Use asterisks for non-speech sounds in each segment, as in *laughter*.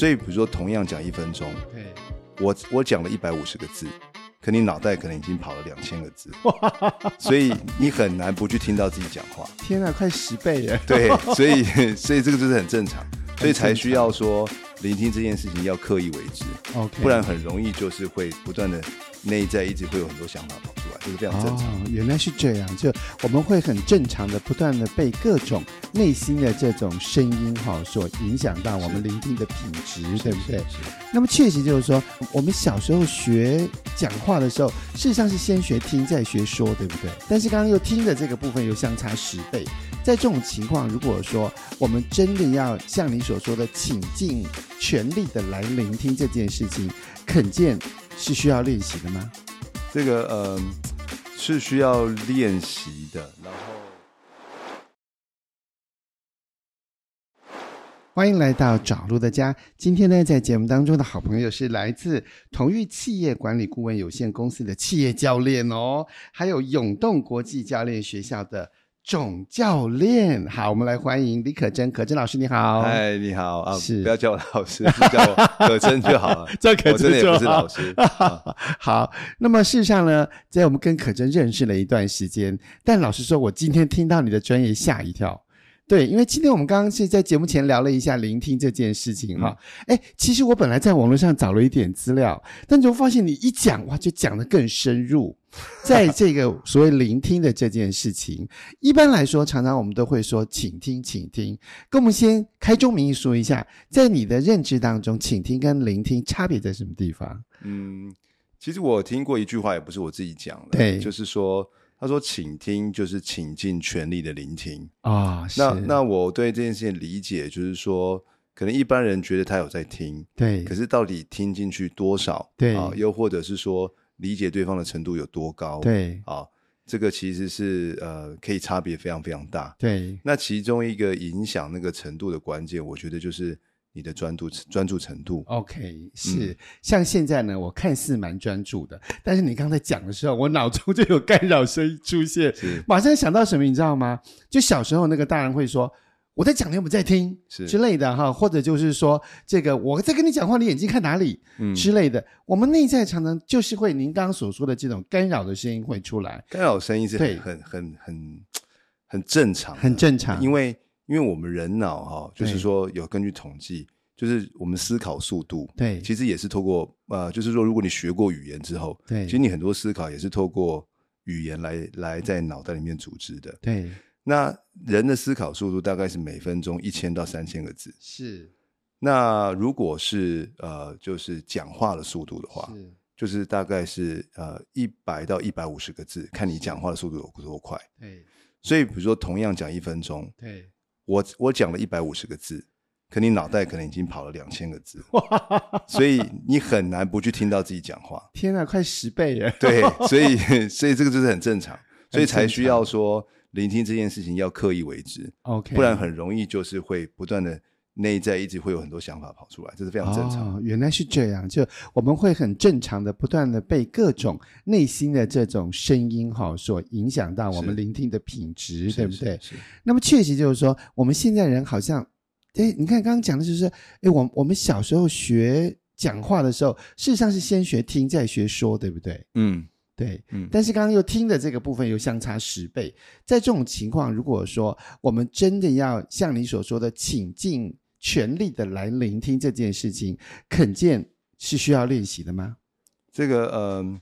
所以比如说同样讲一分钟，对，我我讲了一百五十个字。可你脑袋可能已经跑了两千个字，*laughs* 所以你很难不去听到自己讲话。天啊，快十倍耶！对，*laughs* 所以所以这个就是很正常，所以才需要说聆听这件事情要刻意为之不然很容易就是会不断的内在一直会有很多想法跑出来，这是非常正常。哦，原来是这样，就我们会很正常的不断的被各种内心的这种声音哈所影响到我们聆听的品质，对不对？是。那么确实就是说，我们小时候学讲话的时候，事实上是先学听再学说，对不对？但是刚刚又听的这个部分又相差十倍，在这种情况，如果说我们真的要像你所说的，倾尽全力的来聆听这件事情，肯见。是需要练习的吗？这个呃，是需要练习的。然后，欢迎来到找路的家。今天呢，在节目当中的好朋友是来自同育企业管理顾问有限公司的企业教练哦，还有永动国际教练学校的。总教练。好，我们来欢迎李可真，可真老师你好，嗨，你好。啊，是。不要叫我老师，*laughs* 是叫我可真就好了，*laughs* 叫可真也不是老师。好，*laughs* 好，那么事实上呢，在我们跟可真认识了一段时间，但老实说，我今天听到你的专业吓一跳。对，因为今天我们刚刚是在节目前聊了一下聆听这件事情哈。哎、嗯，其实我本来在网络上找了一点资料，但就发现你一讲哇，就讲得更深入。在这个所谓聆听的这件事情，一般来说，常常我们都会说请听，请听。跟我们先开宗明义说一下，在你的认知当中，倾听跟聆听差别在什么地方？嗯，其实我听过一句话，也不是我自己讲的，对，就是说。他说：“倾听就是倾尽全力的聆听啊。哦”那那我对这件事情理解就是说，可能一般人觉得他有在听，对，可是到底听进去多少？对啊，又或者是说理解对方的程度有多高？对啊，这个其实是呃，可以差别非常非常大。对，那其中一个影响那个程度的关键，我觉得就是。你的专注专注程度，OK，是、嗯、像现在呢，我看似蛮专注的，但是你刚才讲的时候，我脑中就有干扰声音出现，马上想到什么，你知道吗？就小时候那个大人会说：“我在讲，你有没有在听？”是之类的哈，或者就是说这个我在跟你讲话，你眼睛看哪里？嗯之类的。我们内在常常就是会您刚刚所说的这种干扰的声音会出来，干扰声音是很很很很很正常，很正常，因为。因为我们人脑哈，就是说有根据统计，就是我们思考速度，对，其实也是透过呃，就是说如果你学过语言之后，对，其实你很多思考也是透过语言来来在脑袋里面组织的，对。那人的思考速度大概是每分钟一千到三千个字，是。那如果是呃，就是讲话的速度的话，是，就是大概是呃一百到一百五十个字，看你讲话的速度有多快，对。所以比如说同样讲一分钟，对。我我讲了一百五十个字，可你脑袋可能已经跑了两千个字，*laughs* 所以你很难不去听到自己讲话。天啊，快十倍耶！对，所以 *laughs* 所以这个就是很正常，所以才需要说聆听这件事情要刻意为之，OK，不然很容易就是会不断的。内在一直会有很多想法跑出来，这是非常正常。哦，原来是这样，就我们会很正常的不断的被各种内心的这种声音哈所影响到我们聆听的品质，对不对？那么确实就是说，我们现在人好像，哎，你看刚刚讲的就是，哎，我我们小时候学讲话的时候，事实上是先学听再学说，对不对？嗯。对，嗯，但是刚刚又听的这个部分又相差十倍，在这种情况，如果说我们真的要像你所说的倾尽全力的来聆听这件事情，肯见是需要练习的吗？这个呃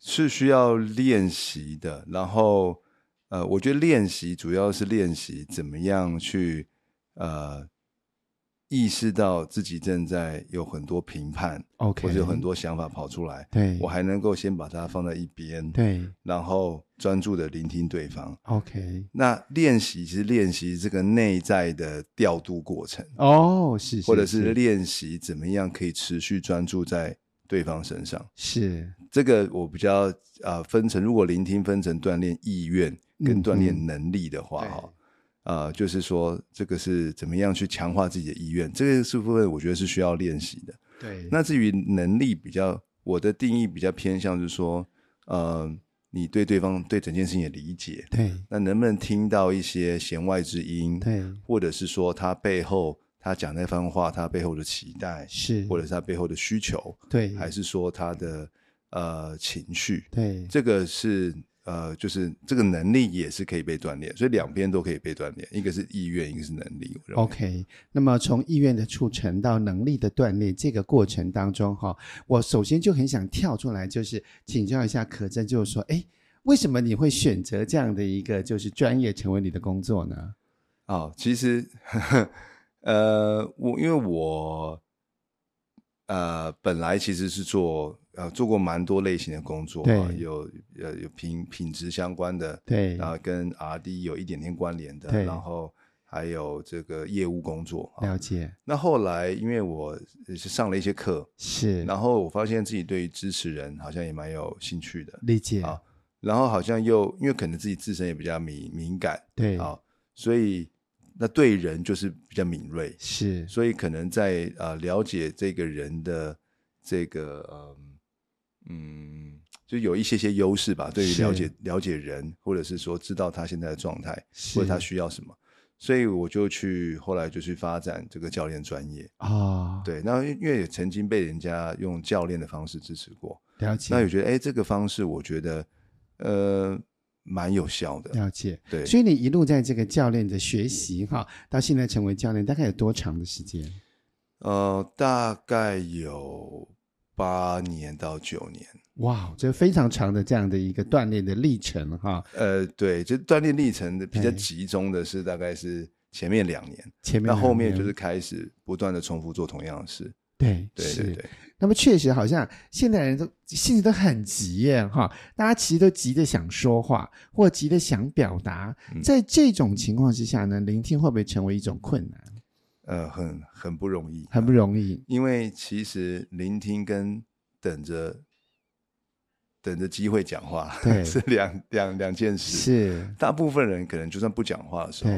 是需要练习的，然后呃，我觉得练习主要是练习怎么样去呃。意识到自己正在有很多评判，OK，或者有很多想法跑出来，对，我还能够先把它放在一边，对，然后专注的聆听对方，OK。那练习其实练习这个内在的调度过程，哦，是，是，或者是练习怎么样可以持续专注在对方身上，是这个我比较啊、呃、分成，如果聆听分成锻炼意愿跟锻炼能力的话，哈、嗯。呃，就是说，这个是怎么样去强化自己的意愿？这个是部分，我觉得是需要练习的。对。那至于能力比较，我的定义比较偏向，就是说，呃，你对对方对整件事情的理解。对。那能不能听到一些弦外之音？对。或者是说，他背后他讲那番话，他背后的期待是，或者是他背后的需求，对，还是说他的呃情绪，对，这个是呃，就是这个能力也是可以被锻炼，所以两边都可以被锻炼，一个是意愿，一个是能力。OK，那么从意愿的促成到能力的锻炼这个过程当中，哈，我首先就很想跳出来，就是请教一下可真，就是说，哎，为什么你会选择这样的一个就是专业成为你的工作呢？哦，其实。呵呵呃，我因为我呃本来其实是做呃做过蛮多类型的工作，啊，有呃有品品质相关的，对，然后跟 R&D 有一点点关联的，然后还有这个业务工作，了解。那后来因为我是上了一些课，是，然后我发现自己对于支持人好像也蛮有兴趣的，理解啊，然后好像又因为可能自己自身也比较敏敏感，对，啊，所以。那对人就是比较敏锐，是，所以可能在呃了解这个人的这个呃嗯，就有一些些优势吧。对于了解了解人，或者是说知道他现在的状态，或者他需要什么，所以我就去后来就去发展这个教练专业啊、哦。对，那因为也曾经被人家用教练的方式支持过，了解。那也觉得哎，这个方式我觉得呃。蛮有效的，了解。对，所以你一路在这个教练的学习哈，到现在成为教练，大概有多长的时间？呃，大概有八年到九年。哇，这非常长的这样的一个锻炼的历程哈。呃，对，就锻炼历程的比较集中的是大概是前面两年，前面，那后面就是开始不断的重复做同样的事。对，对对对。那么确实，好像现代人都性子都很急耶，哈，大家其实都急着想说话，或急着想表达。在这种情况之下呢，聆听会不会成为一种困难？呃，很很不容易，很不容易。因为其实聆听跟等着等着机会讲话，对，是两两两件事。是，大部分人可能就算不讲话的时候。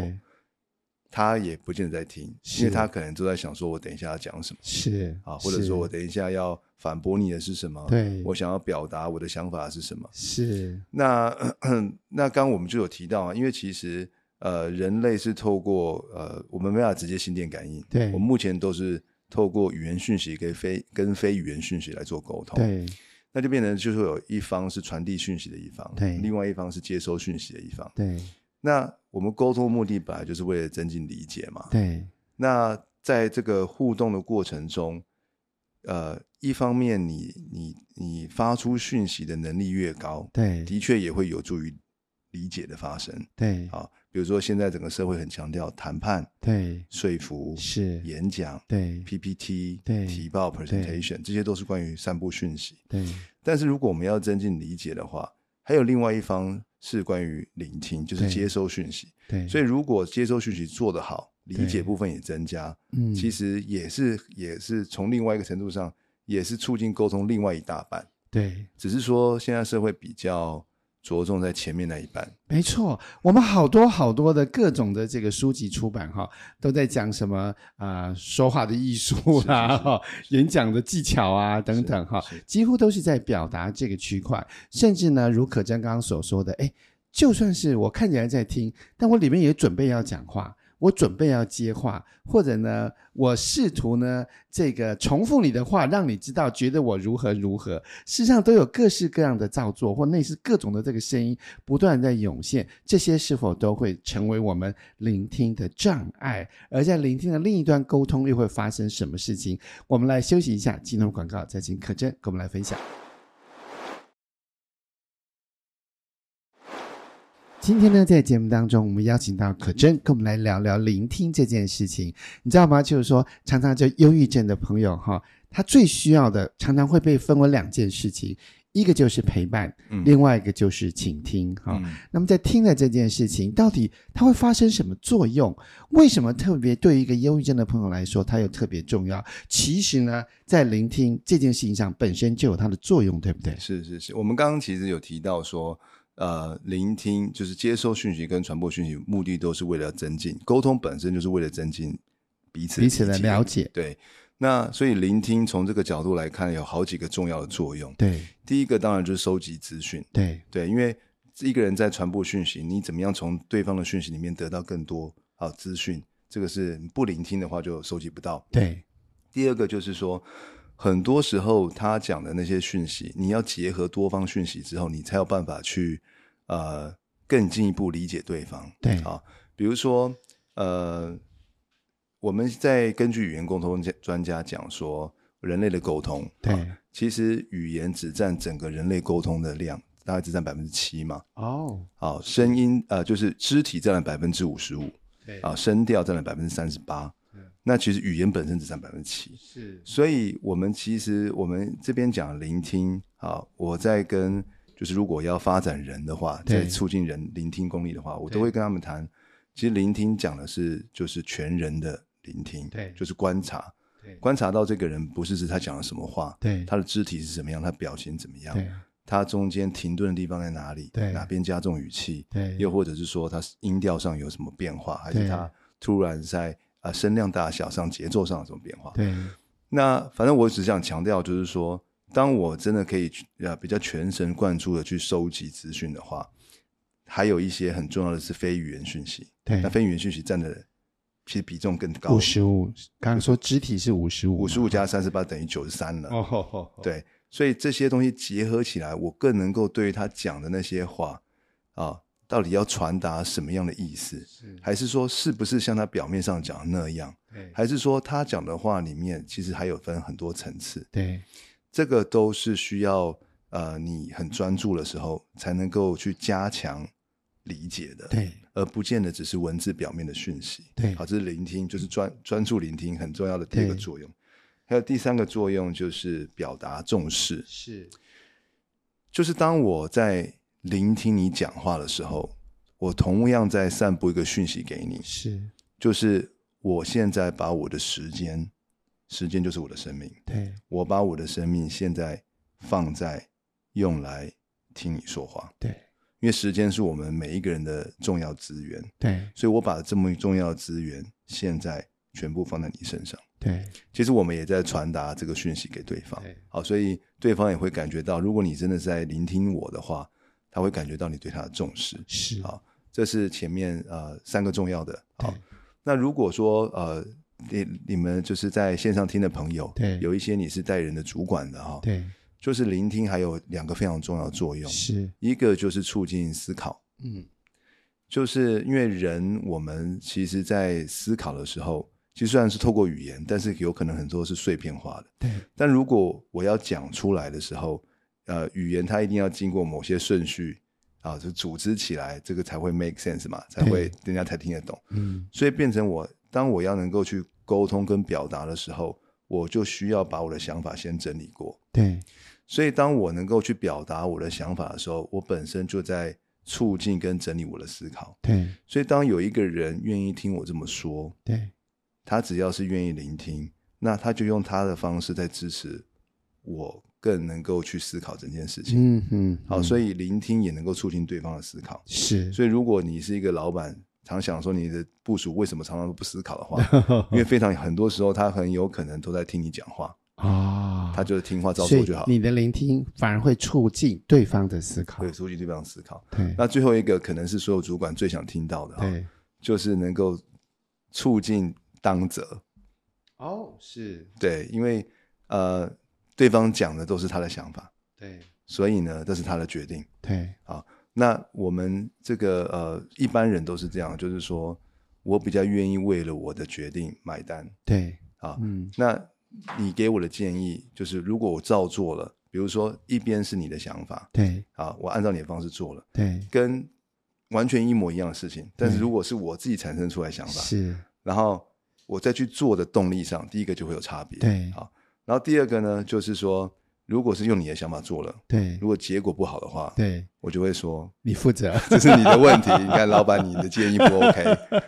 他也不见得在听，因为他可能都在想说：“我等一下要讲什么？”是啊，或者说我等一下要反驳你的是什么？对，我想要表达我的想法是什么？是。那 *clears throat* 那刚刚我们就有提到啊，因为其实呃，人类是透过呃，我们没办法直接心电感应，对，我们目前都是透过语言讯息跟非跟非语言讯息来做沟通，对。那就变成就是有一方是传递讯息的一方，对，另外一方是接收讯息的一方，对。那我们沟通目的本来就是为了增进理解嘛。对。那在这个互动的过程中，呃，一方面你你你发出讯息的能力越高，对，的确也会有助于理解的发生。对。啊，比如说现在整个社会很强调谈判，对，说服是演讲，对，PPT，对，提报 presentation，这些都是关于散布讯息。对。但是如果我们要增进理解的话，还有另外一方。是关于聆听，就是接收讯息。对，对，所以如果接收讯息做得好，理解部分也增加，嗯，其实也是也是从另外一个程度上，也是促进沟通另外一大半。对，只是说现在社会比较。着重在前面那一半，没错。我们好多好多的各种的这个书籍出版哈，都在讲什么啊、呃，说话的艺术啦，哈，演讲的技巧啊等等哈，几乎都是在表达这个区块。甚至呢，如可真刚刚所说的，哎，就算是我看起来在听，但我里面也准备要讲话。我准备要接话，或者呢，我试图呢，这个重复你的话，让你知道觉得我如何如何。事实上，都有各式各样的造作，或类似各种的这个声音不断在涌现。这些是否都会成为我们聆听的障碍？而在聆听的另一端，沟通又会发生什么事情？我们来休息一下，进入广告，再请可真跟我们来分享。今天呢，在节目当中，我们邀请到可真跟我们来聊聊聆听这件事情，你知道吗？就是说，常常就忧郁症的朋友哈，他最需要的常常会被分为两件事情，一个就是陪伴，嗯、另外一个就是倾听哈、嗯。那么在听的这件事情，到底它会发生什么作用？为什么特别对于一个忧郁症的朋友来说，它又特别重要？其实呢，在聆听这件事情上本身就有它的作用，对不对？是是是，我们刚刚其实有提到说。呃，聆听就是接收讯息跟传播讯息，目的都是为了增进沟通，本身就是为了增进彼此彼此的了解。对，那所以聆听从这个角度来看，有好几个重要的作用。对，第一个当然就是收集资讯。对对，因为一个人在传播讯息，你怎么样从对方的讯息里面得到更多好资讯？这个是不聆听的话就收集不到。对，第二个就是说，很多时候他讲的那些讯息，你要结合多方讯息之后，你才有办法去呃更进一步理解对方。对啊，比如说呃，我们在根据语言沟通专家讲说，人类的沟通，对，啊，其实语言只占整个人类沟通的量。大概只占百分之七嘛？哦，好，声音呃，就是肢体占了百分之五十五，对啊，声调占了百分之三十八。那其实语言本身只占百分之七，是。所以我们其实我们这边讲聆听啊，我在跟就是如果要发展人的话，在促进人聆听功力的话，我都会跟他们谈。其实聆听讲的是就是全人的聆听，对，就是观察，对，观察到这个人不是指他讲了什么话，对，他的肢体是怎么样，他表情怎么样，对。它中间停顿的地方在哪里？对，哪边加重语气？对，又或者是说他音调上有什么变化？还是他突然在声量大小上、节奏上有什么变化？对，那反正我只想强调，就是说，当我真的可以呃比较全神贯注的去收集资讯的话，还有一些很重要的是非语言讯息。对，那非语言讯息占的其实比重更高。五十五，刚刚说肢体是五十五，五十五加三十八等于九十三了。哦吼吼，对。所以这些东西结合起来，我更能够对于他讲的那些话啊，到底要传达什么样的意思？是还是说是不是像他表面上讲的那样？对，还是说他讲的话里面其实还有分很多层次？对，这个都是需要呃你很专注的时候才能够去加强理解的。对，而不见得只是文字表面的讯息。对，好，这是聆听，就是专专注聆听很重要的第一个作用。还有第三个作用就是表达重视，是，就是当我在聆听你讲话的时候，我同样在散布一个讯息给你，是，就是我现在把我的时间，时间就是我的生命，对，我把我的生命现在放在用来听你说话，对，因为时间是我们每一个人的重要资源，对，所以我把这么重要的资源现在全部放在你身上。对，其实我们也在传达这个讯息给对方，好，所以对方也会感觉到，如果你真的是在聆听我的话，他会感觉到你对他的重视，是，啊，这是前面呃三个重要的，好，那如果说呃你你们就是在线上听的朋友，对，有一些你是带人的主管的哈，对，就是聆听还有两个非常重要的作用，是。一个就是促进思考，嗯，就是因为人我们其实在思考的时候。其实虽然是透过语言，但是有可能很多是碎片化的。对。但如果我要讲出来的时候，呃，语言它一定要经过某些顺序啊，就组织起来，这个才会 make sense 嘛，才会人家才听得懂。嗯。所以变成我，当我要能够去沟通跟表达的时候，我就需要把我的想法先整理过。对。所以当我能够去表达我的想法的时候，我本身就在促进跟整理我的思考。对。所以当有一个人愿意听我这么说，对。他只要是愿意聆听，那他就用他的方式在支持我，更能够去思考整件事情。嗯嗯，好，所以聆听也能够促进对方的思考。是，所以如果你是一个老板，常想说你的部署为什么常常都不思考的话，*laughs* 因为非常很多时候他很有可能都在听你讲话啊，他就是听话照做就好。你的聆听反而会促进对方的思考，对，促进对方的思考。对，那最后一个可能是所有主管最想听到的，对，就是能够促进。当责哦，是对，因为呃，对方讲的都是他的想法，对，所以呢，这是他的决定，对，啊，那我们这个呃，一般人都是这样，就是说我比较愿意为了我的决定买单，对，啊，嗯，那你给我的建议就是，如果我照做了，比如说一边是你的想法，对，啊，我按照你的方式做了，对，跟完全一模一样的事情，但是如果是我自己产生出来想法，是，然后。我再去做的动力上，第一个就会有差别。对，好，然后第二个呢，就是说，如果是用你的想法做了，对，如果结果不好的话，对，我就会说你负责，*laughs* 这是你的问题。你看，老板，你的建议不 OK，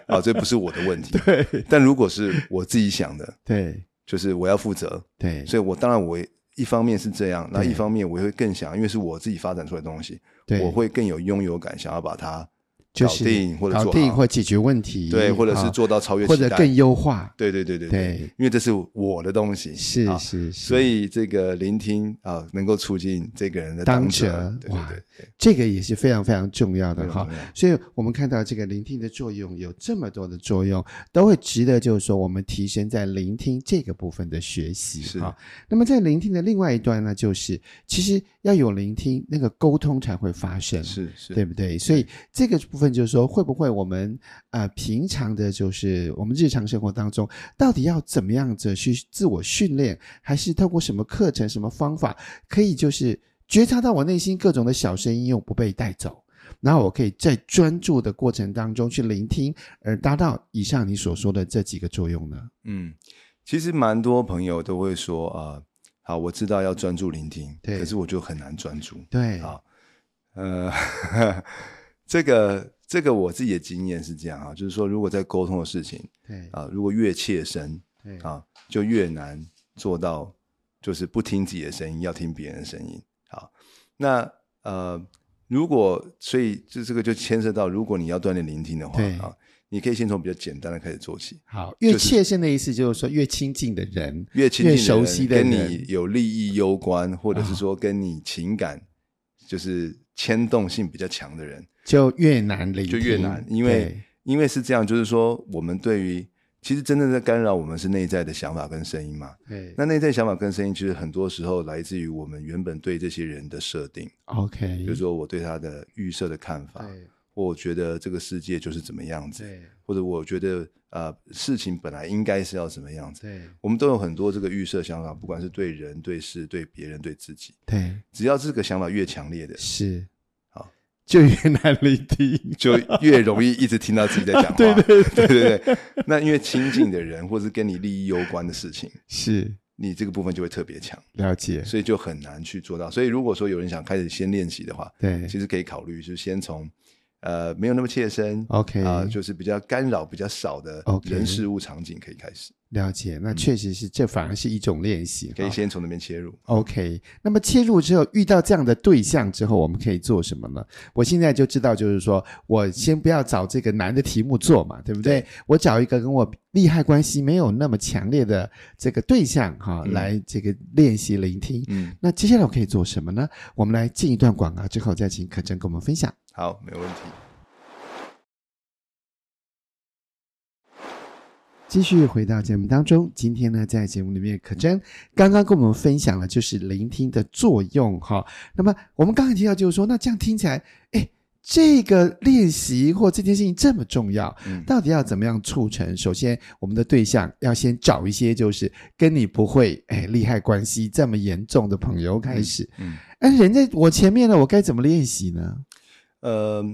啊，*laughs* 这不是我的问题。对，但如果是我自己想的，对，就是我要负责。对，所以我当然我一方面是这样，那一方面我会更想，因为是我自己发展出来的东西，我会更有拥有感，想要把它就是搞定或者搞定或解决问题，对，或者是做到超越，或者更优化。对对对对对，因为这是我的东西，是啊是是，所以这个聆听啊，能够促进这个人的当责，责。对对对对，这个也是非常非常重要的哈。所以我们看到这个聆听的作用有这么多的作用，都会值得就是说我们提升在聆听这个部分的学习是。哈。那么在聆听的另外一端呢，就是其实要有聆听，那个沟通才会发生，是是，对不对？所以这个部分就是说，会不会我们呃平常的，就是我们日常生活当中，到底要怎么样子去自我训练，还是透过什么课程、什么方法，可以就是觉察到我内心各种的小声音，又不被带走，然后我可以在专注的过程当中去聆听，而达到以上你所说的这几个作用呢？嗯，其实蛮多朋友都会说啊。呃好，我知道要专注聆听，对，可是我就很难专注。对，好，呃，*laughs* 这个这个我自己的经验是这样啊，就是说，如果在沟通的事情，对啊，如果越切身，对啊，就越难做到，就是不听自己的声音，要听别人的声音。好，那呃，如果所以这这个就牵涉到，如果你要锻炼聆听的话，啊。你可以先从比较简单的开始做起。好，越切身的意思就是说，越亲近的人，越亲近的人，跟你有利益攸关，或者是说跟你情感就是牵动性比较强的人，就越难聆听，就越难。因为因为是这样，就是说，我们对于其实真正在干扰我们是内在的想法跟声音嘛。对，那内在想法跟声音，其实很多时候来自于我们原本对这些人的设定。OK，比如说我对他的预设的看法。对。我觉得这个世界就是怎么样子，对，或者我觉得呃事情本来应该是要怎么样子，对，我们都有很多这个预设想法，不管是对人、对事、对别人、对自己，对，只要这个想法越强烈的，是好，就越难聆听，就越容易一直听到自己在讲话，*laughs* 对对对对对。那因为亲近的人，或是跟你利益攸关的事情，是你这个部分就会特别强，了解，所以就很难去做到。所以如果说有人想开始先练习的话，对，其实可以考虑，就是先从。呃，没有那么切身，OK，啊、呃，就是比较干扰比较少的人事物场景可以开始。了解，那确实是，嗯、这反而是一种练习，可以先从那边切入。OK，那么切入之后，遇到这样的对象之后，我们可以做什么呢？我现在就知道，就是说我先不要找这个难的题目做嘛，对不对？对，我找一个跟我利害关系没有那么强烈的这个对象哈，嗯、来这个练习聆听。嗯，那接下来我可以做什么呢？我们来进一段广告之后，再请可真跟我们分享。好，没问题。继续回到节目当中，今天呢，在节目里面，可真刚刚跟我们分享了就是聆听的作用哈。那么我们刚才提到就是说，那这样听起来，哎，这个练习或这件事情这么重要，嗯，到底要怎么样促成？首先，我们的对象要先找一些就是跟你不会哎利害关系这么严重的朋友开始，嗯，哎，人家我前面呢，我该怎么练习呢？呃，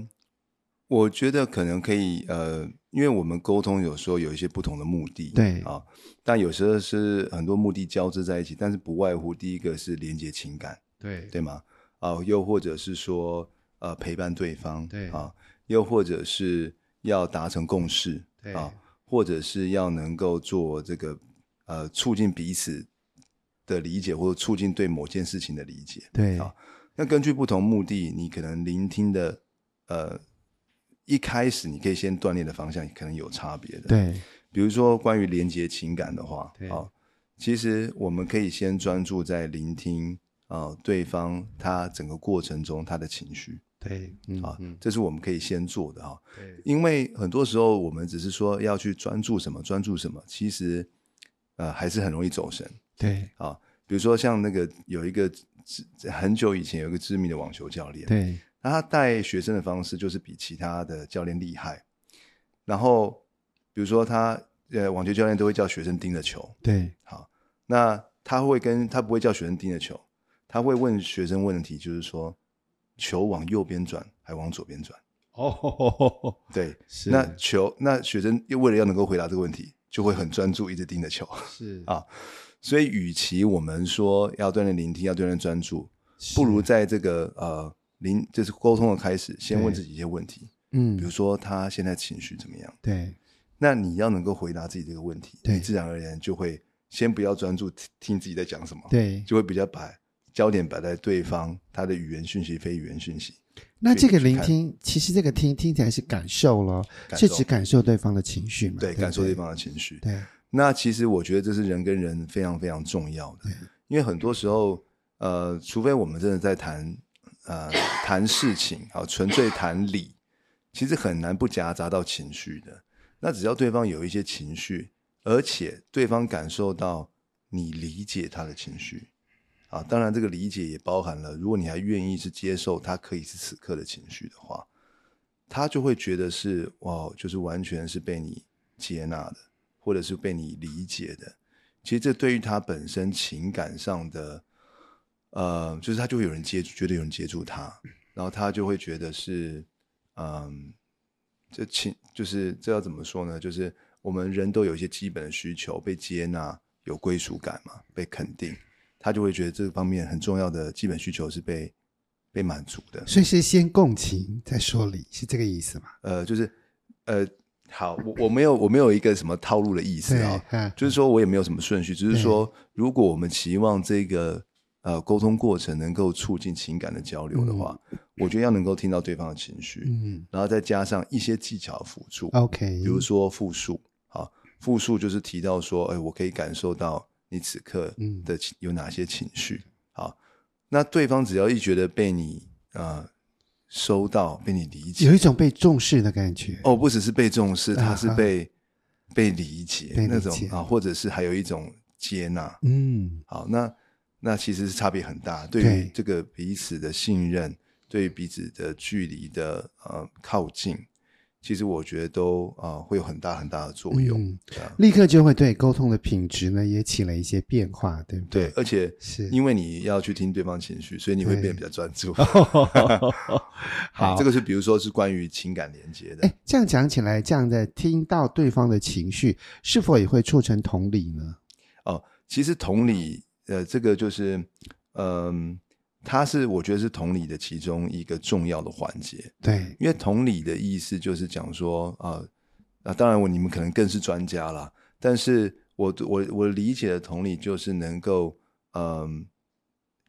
我觉得可能可以，呃，因为我们沟通有时候有一些不同的目的，对啊，但有时候是很多目的交织在一起，但是不外乎第一个是连接情感，对对吗？啊，又或者是说，呃，陪伴对方，对啊，又或者是要达成共识，对啊，或者是要能够做这个，呃，促进彼此的理解，或者促进对某件事情的理解，对啊。那根据不同目的，你可能聆听的，呃，一开始你可以先锻炼的方向可能有差别的。对，比如说关于连接情感的话，对，啊，其实我们可以先专注在聆听啊，对方他整个过程中他的情绪。对，嗯，啊，这是我们可以先做的哈。对，因为很多时候我们只是说要去专注什么，专注什么，其实呃还是很容易走神。对，啊，比如说像那个有一个。很久以前有一个知名的网球教练，对，那他带学生的方式就是比其他的教练厉害。然后，比如说他呃，网球教练都会叫学生盯着球，对，好，那他会跟他不会叫学生盯着球，他会问学生问题，就是说球往右边转还往左边转？哦，对，是。那球那学生又为了要能够回答这个问题，就会很专注，一直盯着球，是。*laughs* 啊。所以，与其我们说要锻炼聆听，要锻炼专注，不如在这个呃聆就是沟通的开始，先问自己一些问题。嗯，比如说他现在情绪怎么样？对，那你要能够回答自己这个问题，对，自然而然就会先不要专注听自己在讲什么，对，就会比较把焦点摆在对方他的语言讯息、非语言讯息。那这个聆听，其实这个听听起来是感受咯，感受是指感受对方的情绪嘛？对，对对感受对方的情绪。对，那其实我觉得这是人跟人非常非常重要的，因为很多时候，呃，除非我们真的在谈呃谈事情啊，纯粹谈理，其实很难不夹杂到情绪的。那只要对方有一些情绪，而且对方感受到你理解他的情绪。啊，当然，这个理解也包含了，如果你还愿意去接受他可以是此刻的情绪的话，他就会觉得是哇，就是完全是被你接纳的，或者是被你理解的。其实这对于他本身情感上的，呃，就是他就会有人接住，觉得有人接住他，然后他就会觉得是，嗯，这情就是这要怎么说呢？就是我们人都有一些基本的需求，被接纳、有归属感嘛，被肯定。他就会觉得这方面很重要的基本需求是被被满足的，所以是先共情再说理，是这个意思吗？呃，就是呃，好，我我没有我没有一个什么套路的意思啊，哦，就是说我也没有什么顺序，只是说如果我们期望这个呃沟通过程能够促进情感的交流的话，嗯，我觉得要能够听到对方的情绪，嗯，然后再加上一些技巧辅助，OK，比如说复述，好，复述就是提到说，哎，我可以感受到。你此刻的情有哪些情绪？嗯、好，那对方只要一觉得被你呃收到，被你理解，有一种被重视的感觉。哦，不只是被重视，他是被、被理解那种啊，或者是还有一种接纳。嗯，好，那那其实是差别很大，对于这个彼此的信任，对于彼此的距离的呃靠近。其实我觉得都啊、呃、会有很大很大的作用，嗯啊、立刻就会对沟通的品质呢也起了一些变化，对不对？对，而且是因为你要去听对方情绪，所以你会变得比较专注。*laughs* 好，这个是比如说是关于情感连接的。哎，这样讲起来，这样的听到对方的情绪，是否也会促成同理呢？哦，其实同理，呃，这个就是嗯。呃它是我觉得是同理的其中一个重要的环节，对，因为同理的意思就是讲说啊，那、呃、当然我你们可能更是专家啦，但是我我我理解的同理就是能够嗯、呃、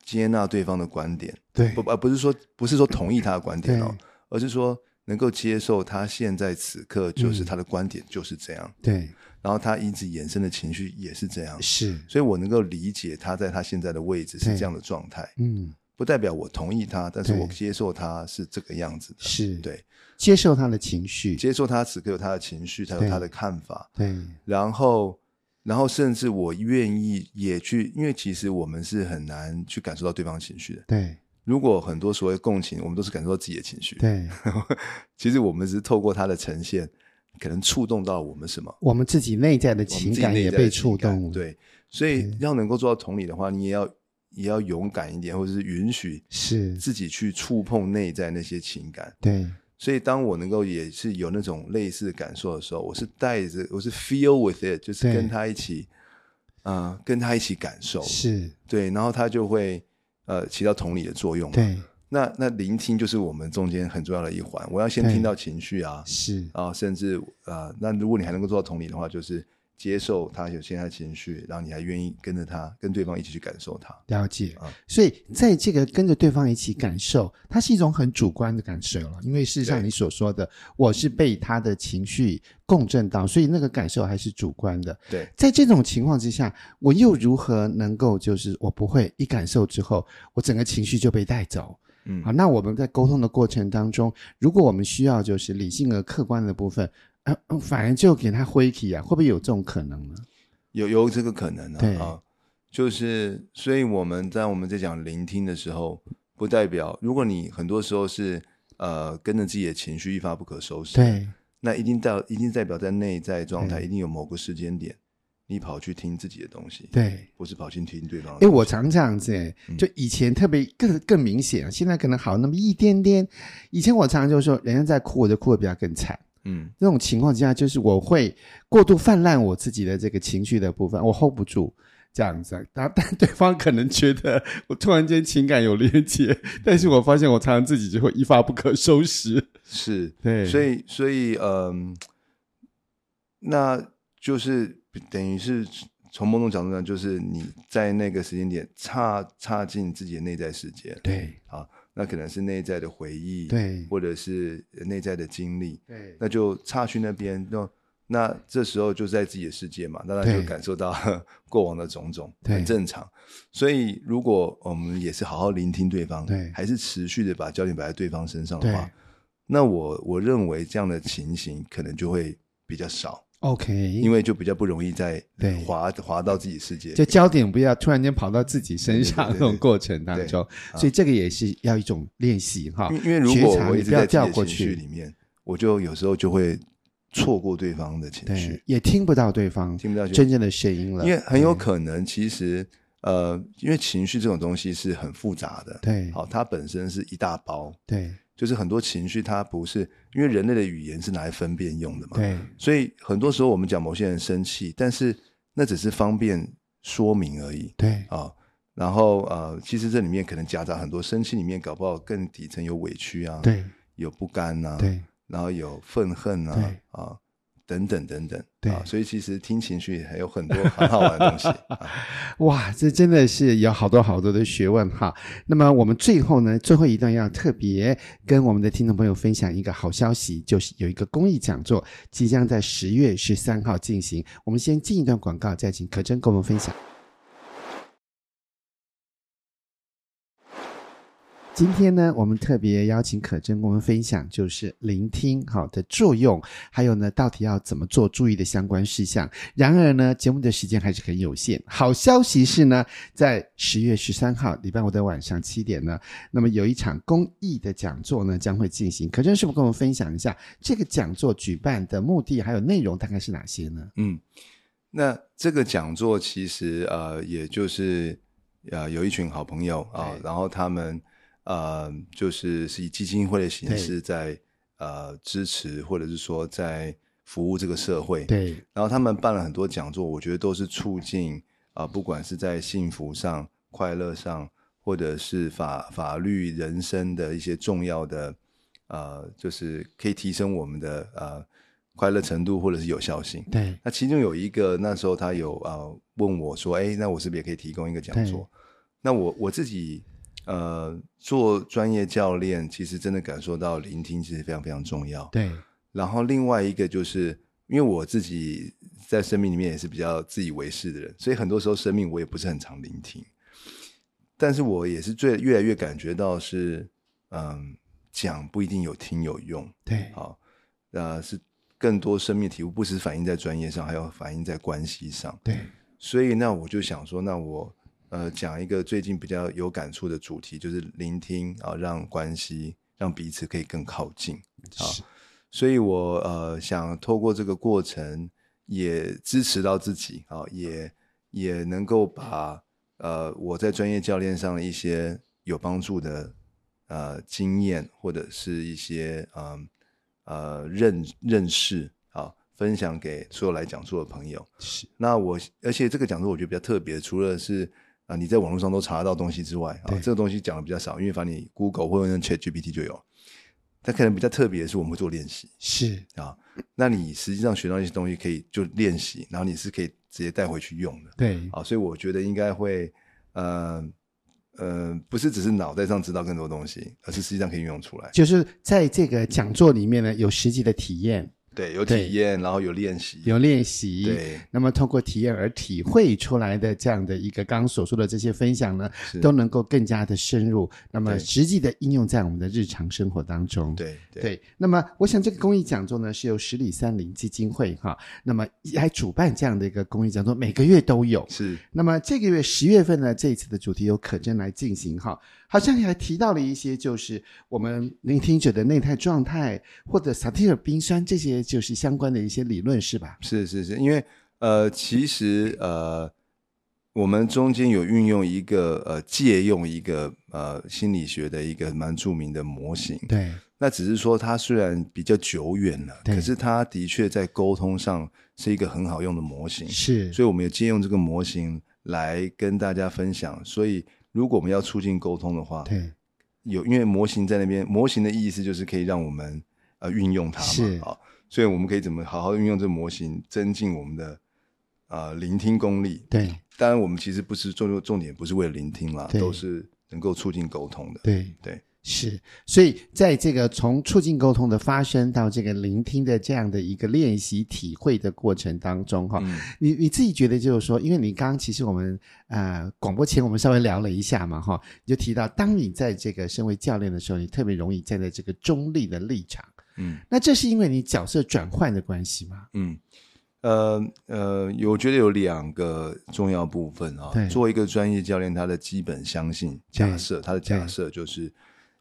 接纳对方的观点，对，不而不是说不是说同意他的观点哦，而是说能够接受他现在此刻就是他的观点就是这样，对，然后他一直衍生的情绪也是这样，是，所以我能够理解他在他现在的位置是这样的状态，嗯。不代表我同意他，但是我接受他是这个样子的，是对，接受他的情绪，接受他此刻有他的情绪，他有他的看法，对，然后，然后甚至我愿意也去，因为其实我们是很难去感受到对方情绪的，对。如果很多所谓共情，我们都是感受到自己的情绪，对。*laughs* 其实我们是透过他的呈现，可能触动到我们什么，我们自己内在的情感也被触动，对。所以要能够做到同理的话，你也要。也要勇敢一点，或者是允许是自己去触碰内在那些情感。对，所以当我能够也是有那种类似的感受的时候，我是带着，我是 feel with it，就是跟他一起，啊、呃，跟他一起感受。是对，然后他就会呃起到同理的作用。对，那那聆听就是我们中间很重要的一环。我要先听到情绪啊，是啊，甚至啊、呃，那如果你还能够做到同理的话，就是。接受他有现在的情绪，然后你还愿意跟着他，跟对方一起去感受他。了解啊，所以在这个跟着对方一起感受，它是一种很主观的感受了。因为事实上你所说的，我是被他的情绪共振到，所以那个感受还是主观的。对，在这种情况之下，我又如何能够就是我不会一感受之后，我整个情绪就被带走？嗯，好，那我们在沟通的过程当中，如果我们需要就是理性而客观的部分。反而就给他挥起啊，会不会有这种可能呢？有有这个可能啊，对啊，就是所以我们在我们在讲聆听的时候，不代表如果你很多时候是呃跟着自己的情绪一发不可收拾，对，那一定到一定代表在内在状态一定有某个时间点，你跑去听自己的东西，对，不是跑去听对方。哎，我常这样子，哎，就以前特别更更明显，现在可能好那么一点点。以前我常常就说，人家在哭，我就哭的比较更惨。嗯，那种情况之下，就是我会过度泛滥我自己的这个情绪的部分，我 hold 不住这样子。但 *laughs* 但对方可能觉得我突然间情感有连接，但是我发现我常常自己就会一发不可收拾。是，对，所以所以嗯、呃，那就是等于是从某种角度上，就是你在那个时间点插插进自己的内在世界。对，啊。那可能是内在的回忆，对，或者是内在的经历，对，那就差去那边，那那这时候就在自己的世界嘛，那他就感受到 *laughs* 过往的种种，很正常。所以如果我们也是好好聆听对方，对，还是持续的把焦点摆在对方身上的话，那我我认为这样的情形可能就会比较少。OK，因为就比较不容易在滑滑到自己世界，就焦点不要突然间跑到自己身上那种过程当中，所以这个也是要一种练习哈。因为如果我一直在自己的情绪里面，我就有时候就会错过对方的情绪，也听不到对方听不到真正的声音了。因为很有可能，其实呃，因为情绪这种东西是很复杂的，对，好，它本身是一大包，对。就是很多情绪，它不是因为人类的语言是拿来分辨用的嘛？对。所以很多时候我们讲某些人生气，但是那只是方便说明而已。对。啊、哦，然后呃，其实这里面可能夹杂很多生气，里面搞不好更底层有委屈啊，对，有不甘啊，对，然后有愤恨啊，对啊。等等等等，对、啊，所以其实听情绪还有很多很好玩的东西。*laughs* 啊、哇，这真的是有好多好多的学问哈。那么我们最后呢，最后一段要特别跟我们的听众朋友分享一个好消息，就是有一个公益讲座即将在十月十三号进行。我们先进一段广告，再请可真跟我们分享。今天呢，我们特别邀请可珍跟我们分享，就是聆听好的作用，还有呢，到底要怎么做，注意的相关事项。然而呢，节目的时间还是很有限。好消息是呢，在十月十三号礼拜五的晚上七点呢，那么有一场公益的讲座呢将会进行。可珍是否跟我们分享一下这个讲座举办的目的还有内容大概是哪些呢？嗯，那这个讲座其实呃，也就是呃，有一群好朋友啊，然后他们。呃，就是是以基金会的形式在呃支持，或者是说在服务这个社会。对。然后他们办了很多讲座，我觉得都是促进啊、呃，不管是在幸福上、快乐上，或者是法法律人生的一些重要的呃，就是可以提升我们的呃快乐程度或者是有效性。对。那其中有一个那时候他有呃问我说：“哎，那我是不是也可以提供一个讲座？”那我我自己。呃，做专业教练，其实真的感受到聆听其实非常非常重要。对。然后另外一个就是，因为我自己在生命里面也是比较自以为是的人，所以很多时候生命我也不是很常聆听。但是我也是最越来越感觉到是，嗯，讲不一定有听有用。对。好，呃，是更多生命体悟，不只是反映在专业上，还有反映在关系上。对。所以那我就想说，那我。呃，讲一个最近比较有感触的主题，就是聆听啊，让关系让彼此可以更靠近啊。所以我呃想透过这个过程，也支持到自己啊，也也能够把呃我在专业教练上的一些有帮助的呃经验，或者是一些呃呃认认识啊，分享给所有来讲座的朋友。是。那我而且这个讲座我觉得比较特别，除了是啊，你在网络上都查得到东西之外，啊，这个东西讲的比较少，因为反正你 Google 或者用 ChatGPT 就有。它可能比较特别的是，我们会做练习，是啊，那你实际上学到一些东西，可以就练习，然后你是可以直接带回去用的，对，啊，所以我觉得应该会，呃，呃，不是只是脑袋上知道更多东西，而是实际上可以运用出来，就是在这个讲座里面呢，有实际的体验。对，有体验，然后有练习，有练习。对，那么通过体验而体会出来的这样的一个刚刚所说的这些分享呢，都能够更加的深入，那么实际的应用在我们的日常生活当中。对对，对。那么我想这个公益讲座呢，是由十里三林基金会哈，那么来主办这样的一个公益讲座，每个月都有。是。那么这个月十月份呢，这一次的主题由可珍来进行哈。好像你还提到了一些，就是我们聆听者的内在状态，或者萨提尔冰山这些，就是相关的一些理论，是吧？是是是，因为呃，其实呃，我们中间有运用一个呃，借用一个呃心理学的一个蛮著名的模型。对。那只是说它虽然比较久远了，可是它的确在沟通上是一个很好用的模型。是。所以我们有借用这个模型来跟大家分享，所以。如果我们要促进沟通的话，对，有因为模型在那边，模型的意思就是可以让我们呃运用它嘛，是啊，所以我们可以怎么好好运用这个模型，增进我们的呃聆听功力。对，当然我们其实不是重重点，不是为了聆听啦，对，都是能够促进沟通的。对对。是，所以在这个从促进沟通的发生到这个聆听的这样的一个练习体会的过程当中，哈、嗯，你你自己觉得就是说，因为你刚刚其实我们呃广播前我们稍微聊了一下嘛，哈，你就提到当你在这个身为教练的时候，你特别容易站在这个中立的立场，嗯，那这是因为你角色转换的关系吗？嗯，呃呃，我觉得有两个重要部分啊。对，作为一个专业教练，他的基本相信假设，他的假设就是。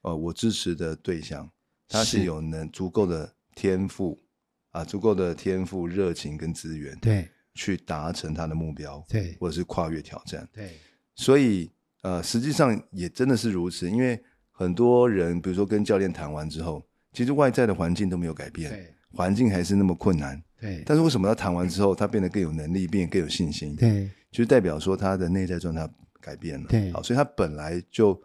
呃，我支持的对象，他是有能足够的天赋啊，足够的天赋、热情跟资源，对，去达成他的目标，对，或者是跨越挑战，对。所以，呃，实际上也真的是如此，因为很多人，比如说跟教练谈完之后，其实外在的环境都没有改变，对，环境还是那么困难，对。但是为什么他谈完之后，他变得更有能力，变得更有信心？对，就是代表说他的内在状态改变了，对。好，所以他本来就。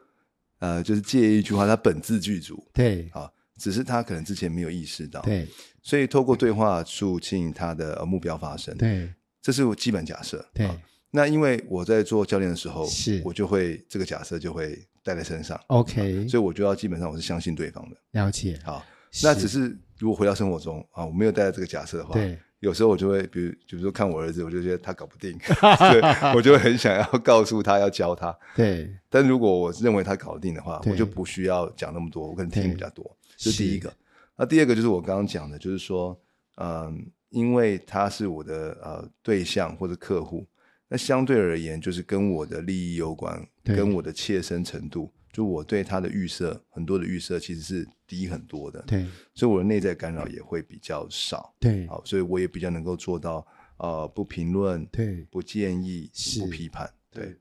呃，就是借一句话，他本自具足，对，啊，只是他可能之前没有意识到，对，所以透过对话促进他的目标发生，对，这是我基本假设，对。啊、那因为我在做教练的时候，是，我就会这个假设就会带在身上，OK，、啊、所以我就要基本上我是相信对方的，了解，好，那只是。如果回到生活中啊，我没有带这个假设的话，对。有时候我就会，比如，比如说看我儿子，我就觉得他搞不定，*laughs* 对，我就会很想要告诉他，要教他。对。但如果我认为他搞定的话，我就不需要讲那么多，我可能听比较多。这是第一个。那第二个就是我刚刚讲的，就是说，嗯，因为他是我的呃对象或者客户，那相对而言就是跟我的利益有关，跟我的切身程度。就我对他的预设，很多的预设其实是低很多的，对，所以我的内在干扰也会比较少，对，好，所以我也比较能够做到，呃，不评论，对，不建议，不批判，对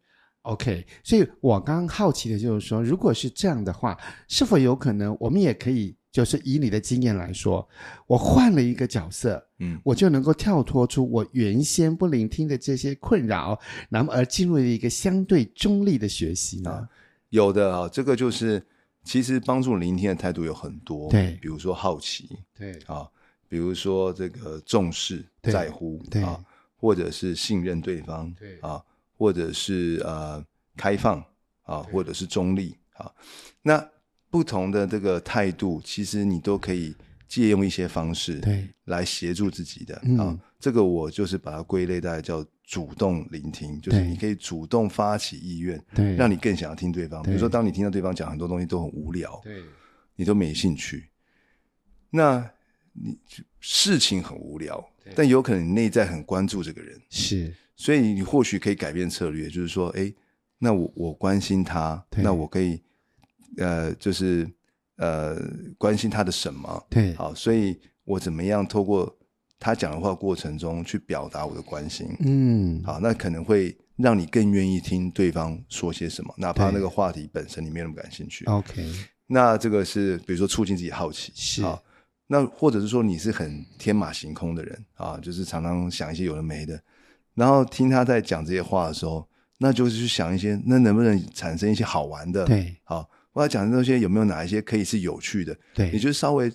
，，OK。所以我刚刚好奇的就是说，如果是这样的话，是否有可能我们也可以，就是以你的经验来说，我换了一个角色，嗯，我就能够跳脱出我原先不聆听的这些困扰，那么而进入了一个相对中立的学习呢？嗯有的啊，这个就是其实帮助聆听的态度有很多，对，比如说好奇，对。啊，比如说这个重视、在乎，对。啊，或者是信任对方，对。啊，或者是呃开放啊，或者是中立啊，那不同的这个态度，其实你都可以借用一些方式，对，来协助自己的。啊。嗯这个我就是把它归类，大概叫主动聆听，就是你可以主动发起意愿，对，让你更想要听对方。比如说，当你听到对方讲很多东西都很无聊，对，你都没兴趣，那你事情很无聊，但有可能你内在很关注这个人，是，所以你或许可以改变策略，就是说，哎，那我我关心他，那我可以，呃，就是呃关心他的什么？对，好，所以我怎么样透过。他讲的话过程中去表达我的关心，嗯，好，那可能会让你更愿意听对方说些什么，哪怕那个话题本身你没那么感兴趣。OK，那这个是比如说促进自己好奇，是啊，那或者是说你是很天马行空的人啊，就是常常想一些有的没的，然后听他在讲这些话的时候，那就是去想一些，那能不能产生一些好玩的？对，好，我要讲的那些有没有哪一些可以是有趣的？对，也就是稍微。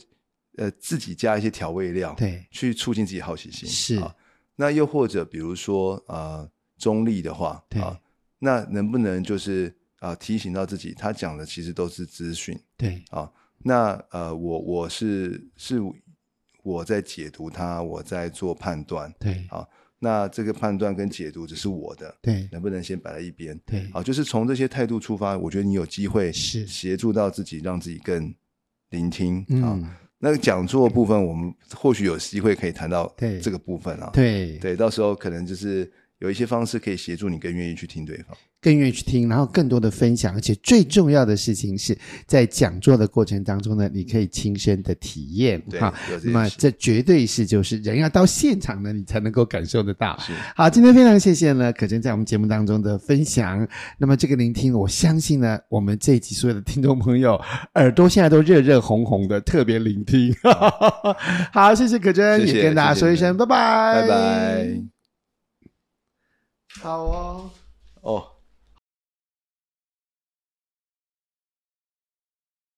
呃，自己加一些调味料，对，去促进自己好奇心是啊。那又或者，比如说呃，中立的话，对啊，那能不能就是啊、呃，提醒到自己，他讲的其实都是资讯，对啊。那呃，我我是是我在解读它，我在做判断，对啊。那这个判断跟解读只是我的，对，能不能先摆在一边？对，好，就是从这些态度出发，我觉得你有机会是协助到自己，让自己更聆听啊。嗯那个讲座部分，我们或许有机会可以谈到这个部分啊。对对，到时候可能就是有一些方式可以协助你更愿意去听对方。更愿意去听，然后更多的分享，而且最重要的事情是在讲座的过程当中呢，你可以亲身的体验哈。那么这绝对是就是人要到现场呢，你才能够感受得到。好，今天非常谢谢呢可真在我们节目当中的分享。那么这个聆听，我相信呢，我们这一集所有的听众朋友耳朵现在都热热红红的，特别聆听。好，*laughs* 谢谢可真，也跟大家说一声拜拜，拜拜。好哦，哦。